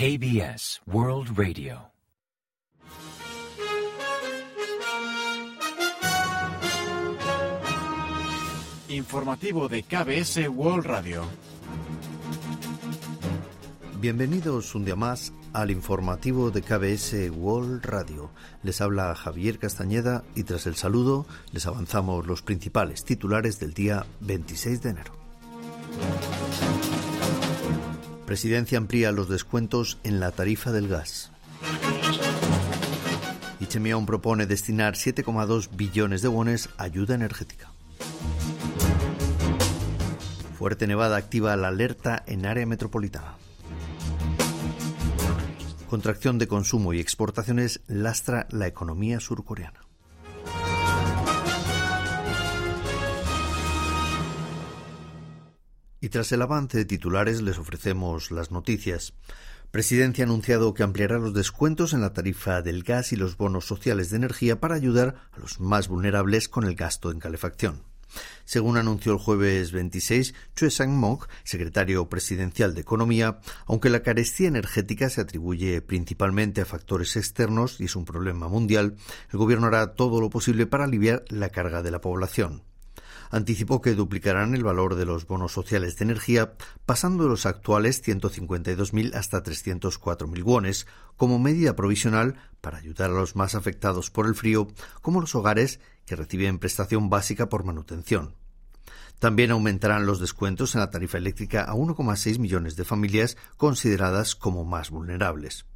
KBS World Radio. Informativo de KBS World Radio. Bienvenidos un día más al informativo de KBS World Radio. Les habla Javier Castañeda y tras el saludo les avanzamos los principales titulares del día 26 de enero. Presidencia amplía los descuentos en la tarifa del gas. Ichemión propone destinar 7,2 billones de wones a ayuda energética. Fuerte nevada activa la alerta en área metropolitana. Contracción de consumo y exportaciones lastra la economía surcoreana. Tras el avance de titulares les ofrecemos las noticias. Presidencia ha anunciado que ampliará los descuentos en la tarifa del gas y los bonos sociales de energía para ayudar a los más vulnerables con el gasto en calefacción. Según anunció el jueves 26 Choi Sang-mok, secretario presidencial de Economía, aunque la carestía energética se atribuye principalmente a factores externos y es un problema mundial, el gobierno hará todo lo posible para aliviar la carga de la población anticipó que duplicarán el valor de los bonos sociales de energía, pasando de los actuales 152.000 hasta 304.000 wones, como medida provisional para ayudar a los más afectados por el frío, como los hogares que reciben prestación básica por manutención. También aumentarán los descuentos en la tarifa eléctrica a 1,6 millones de familias consideradas como más vulnerables.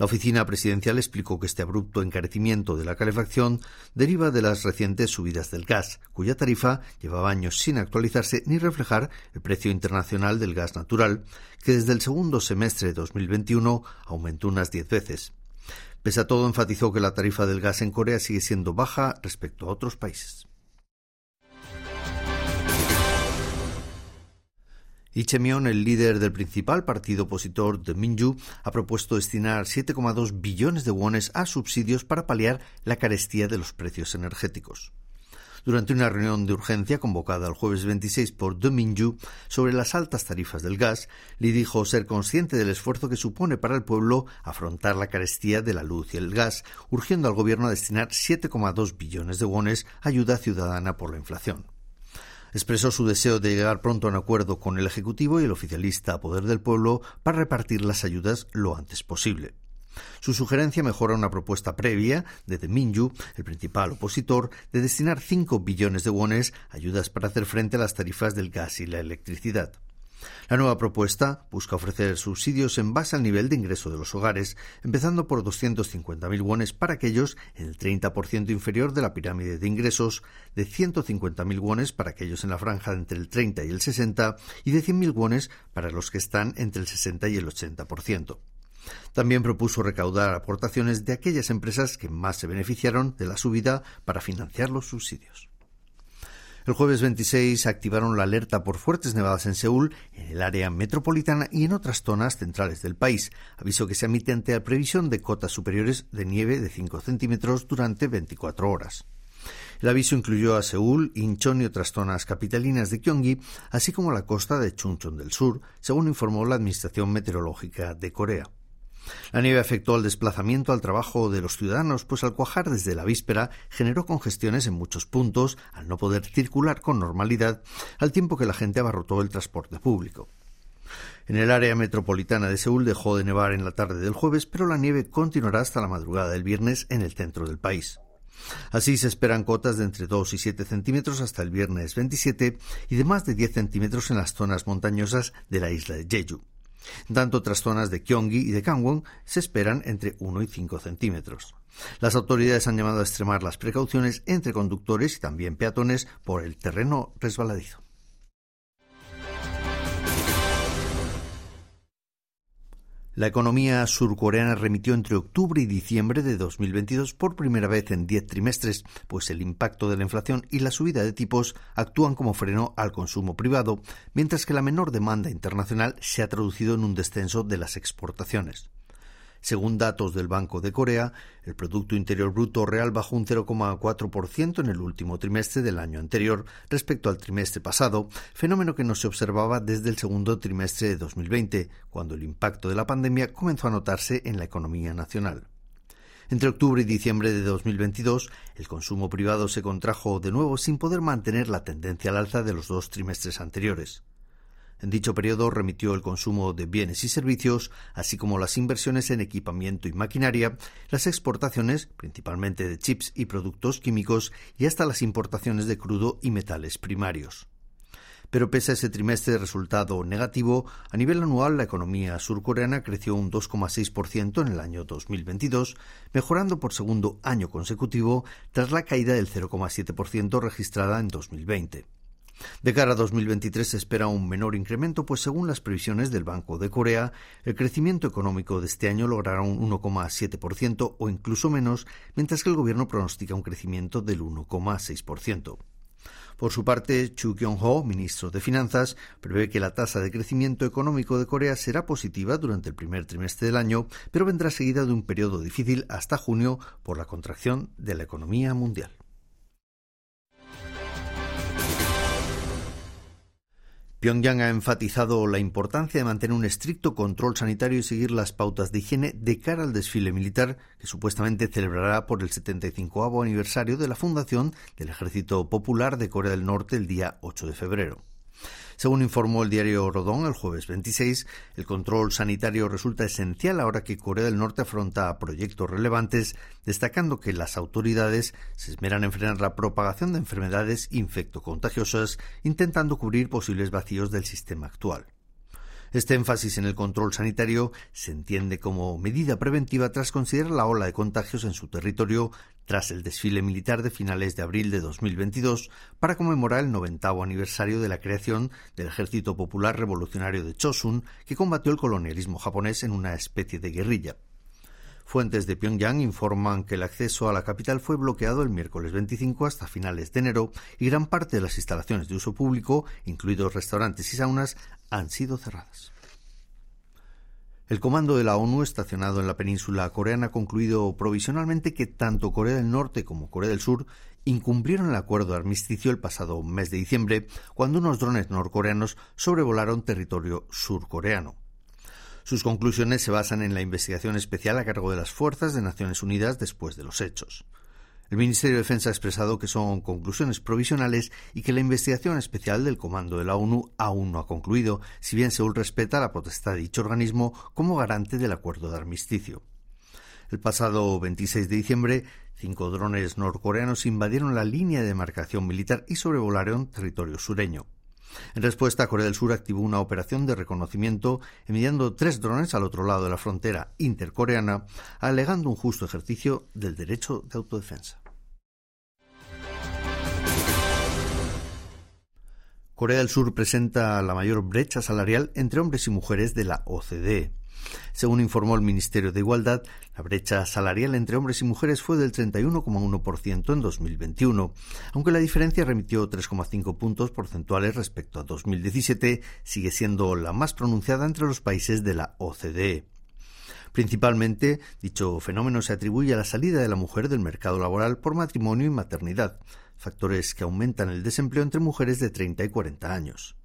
La oficina presidencial explicó que este abrupto encarecimiento de la calefacción deriva de las recientes subidas del gas, cuya tarifa llevaba años sin actualizarse ni reflejar el precio internacional del gas natural, que desde el segundo semestre de 2021 aumentó unas diez veces. Pese a todo, enfatizó que la tarifa del gas en Corea sigue siendo baja respecto a otros países. Ichemion, el líder del principal partido opositor de Minju, ha propuesto destinar 7,2 billones de wones a subsidios para paliar la carestía de los precios energéticos. Durante una reunión de urgencia convocada el jueves 26 por De sobre las altas tarifas del gas, Lee dijo ser consciente del esfuerzo que supone para el pueblo afrontar la carestía de la luz y el gas, urgiendo al gobierno a destinar 7,2 billones de wones a ayuda ciudadana por la inflación expresó su deseo de llegar pronto a un acuerdo con el Ejecutivo y el oficialista Poder del Pueblo para repartir las ayudas lo antes posible. Su sugerencia mejora una propuesta previa de Minju, el principal opositor, de destinar 5 billones de wones a ayudas para hacer frente a las tarifas del gas y la electricidad. La nueva propuesta busca ofrecer subsidios en base al nivel de ingreso de los hogares, empezando por 250.000 wones para aquellos en el 30% inferior de la pirámide de ingresos, de 150.000 wones para aquellos en la franja entre el 30 y el 60 y de 100.000 wones para los que están entre el 60 y el 80%. También propuso recaudar aportaciones de aquellas empresas que más se beneficiaron de la subida para financiar los subsidios. El jueves 26 activaron la alerta por fuertes nevadas en Seúl, en el área metropolitana y en otras zonas centrales del país, aviso que se emite ante la previsión de cotas superiores de nieve de 5 centímetros durante 24 horas. El aviso incluyó a Seúl, Incheon y otras zonas capitalinas de Gyeonggi, así como la costa de Chungcheon del Sur, según informó la Administración Meteorológica de Corea. La nieve afectó al desplazamiento al trabajo de los ciudadanos, pues al cuajar desde la víspera generó congestiones en muchos puntos, al no poder circular con normalidad, al tiempo que la gente abarrotó el transporte público. En el área metropolitana de Seúl dejó de nevar en la tarde del jueves, pero la nieve continuará hasta la madrugada del viernes en el centro del país. Así se esperan cotas de entre 2 y 7 centímetros hasta el viernes 27 y de más de 10 centímetros en las zonas montañosas de la isla de Jeju. Tanto otras zonas de Gyeonggi y de Gangwon se esperan entre 1 y 5 centímetros. Las autoridades han llamado a extremar las precauciones entre conductores y también peatones por el terreno resbaladizo. La economía surcoreana remitió entre octubre y diciembre de 2022 por primera vez en diez trimestres, pues el impacto de la inflación y la subida de tipos actúan como freno al consumo privado, mientras que la menor demanda internacional se ha traducido en un descenso de las exportaciones. Según datos del Banco de Corea, el Producto Interior Bruto real bajó un 0,4% en el último trimestre del año anterior respecto al trimestre pasado, fenómeno que no se observaba desde el segundo trimestre de 2020, cuando el impacto de la pandemia comenzó a notarse en la economía nacional. Entre octubre y diciembre de 2022, el consumo privado se contrajo de nuevo sin poder mantener la tendencia al alza de los dos trimestres anteriores. En dicho periodo remitió el consumo de bienes y servicios, así como las inversiones en equipamiento y maquinaria, las exportaciones, principalmente de chips y productos químicos, y hasta las importaciones de crudo y metales primarios. Pero pese a ese trimestre de resultado negativo, a nivel anual la economía surcoreana creció un 2,6% en el año 2022, mejorando por segundo año consecutivo tras la caída del 0,7% registrada en 2020. De cara a 2023 se espera un menor incremento, pues según las previsiones del Banco de Corea, el crecimiento económico de este año logrará un 1,7% o incluso menos, mientras que el gobierno pronostica un crecimiento del 1,6%. Por su parte, Chu Kyung-ho, ministro de Finanzas, prevé que la tasa de crecimiento económico de Corea será positiva durante el primer trimestre del año, pero vendrá seguida de un periodo difícil hasta junio por la contracción de la economía mundial. Pyongyang ha enfatizado la importancia de mantener un estricto control sanitario y seguir las pautas de higiene de cara al desfile militar que supuestamente celebrará por el 75 aniversario de la fundación del Ejército Popular de Corea del Norte el día 8 de febrero. Según informó el diario Rodón el jueves 26, el control sanitario resulta esencial ahora que Corea del Norte afronta proyectos relevantes, destacando que las autoridades se esmeran en frenar la propagación de enfermedades infectocontagiosas, intentando cubrir posibles vacíos del sistema actual. Este énfasis en el control sanitario se entiende como medida preventiva tras considerar la ola de contagios en su territorio tras el desfile militar de finales de abril de 2022 para conmemorar el 90 aniversario de la creación del Ejército Popular Revolucionario de Chosun, que combatió el colonialismo japonés en una especie de guerrilla. Fuentes de Pyongyang informan que el acceso a la capital fue bloqueado el miércoles 25 hasta finales de enero y gran parte de las instalaciones de uso público, incluidos restaurantes y saunas, han sido cerradas. El comando de la ONU estacionado en la península coreana ha concluido provisionalmente que tanto Corea del Norte como Corea del Sur incumplieron el acuerdo de armisticio el pasado mes de diciembre cuando unos drones norcoreanos sobrevolaron territorio surcoreano. Sus conclusiones se basan en la investigación especial a cargo de las fuerzas de Naciones Unidas después de los hechos. El Ministerio de Defensa ha expresado que son conclusiones provisionales y que la investigación especial del Comando de la ONU aún no ha concluido, si bien Seúl respeta la potestad de dicho organismo como garante del acuerdo de armisticio. El pasado 26 de diciembre, cinco drones norcoreanos invadieron la línea de demarcación militar y sobrevolaron territorio sureño. En respuesta, Corea del Sur activó una operación de reconocimiento enviando tres drones al otro lado de la frontera intercoreana, alegando un justo ejercicio del derecho de autodefensa. Corea del Sur presenta la mayor brecha salarial entre hombres y mujeres de la OCDE. Según informó el Ministerio de Igualdad, la brecha salarial entre hombres y mujeres fue del 31,1% en 2021, aunque la diferencia remitió 3,5 puntos porcentuales respecto a 2017, sigue siendo la más pronunciada entre los países de la OCDE. Principalmente, dicho fenómeno se atribuye a la salida de la mujer del mercado laboral por matrimonio y maternidad, factores que aumentan el desempleo entre mujeres de 30 y 40 años.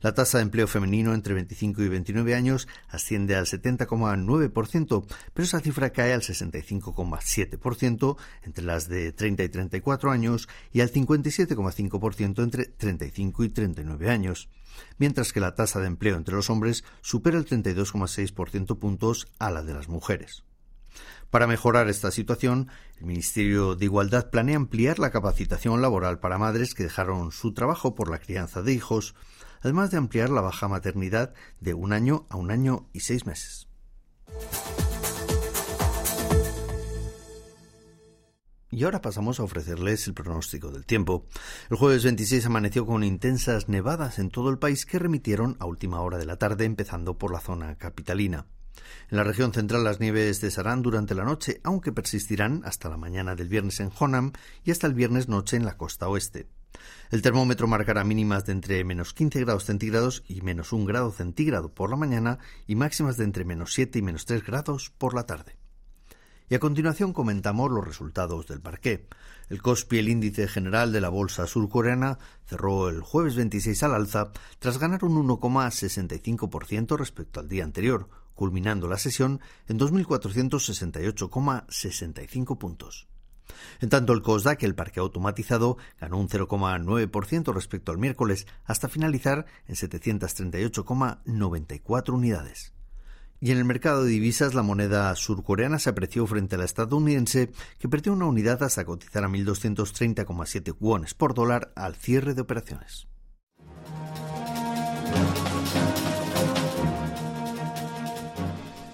La tasa de empleo femenino entre 25 y 29 años asciende al 70,9%, pero esa cifra cae al 65,7% entre las de 30 y 34 años y al 57,5% entre 35 y 39 años, mientras que la tasa de empleo entre los hombres supera el 32,6% puntos a la de las mujeres. Para mejorar esta situación, el Ministerio de Igualdad planea ampliar la capacitación laboral para madres que dejaron su trabajo por la crianza de hijos, además de ampliar la baja maternidad de un año a un año y seis meses. Y ahora pasamos a ofrecerles el pronóstico del tiempo. El jueves 26 amaneció con intensas nevadas en todo el país que remitieron a última hora de la tarde, empezando por la zona capitalina. En la región central las nieves cesarán durante la noche, aunque persistirán hasta la mañana del viernes en Honam y hasta el viernes noche en la costa oeste. El termómetro marcará mínimas de entre menos 15 grados centígrados y menos 1 grado centígrado por la mañana y máximas de entre menos 7 y menos 3 grados por la tarde. Y a continuación comentamos los resultados del parqué. El Kospi, el índice general de la bolsa surcoreana, cerró el jueves 26 al alza tras ganar un 1,65% respecto al día anterior, culminando la sesión en 2.468,65 puntos. En tanto, el COSDAC, el parque automatizado, ganó un 0,9% respecto al miércoles, hasta finalizar en 738,94 unidades. Y en el mercado de divisas, la moneda surcoreana se apreció frente a la estadounidense, que perdió una unidad hasta cotizar a 1.230,7 wones por dólar al cierre de operaciones.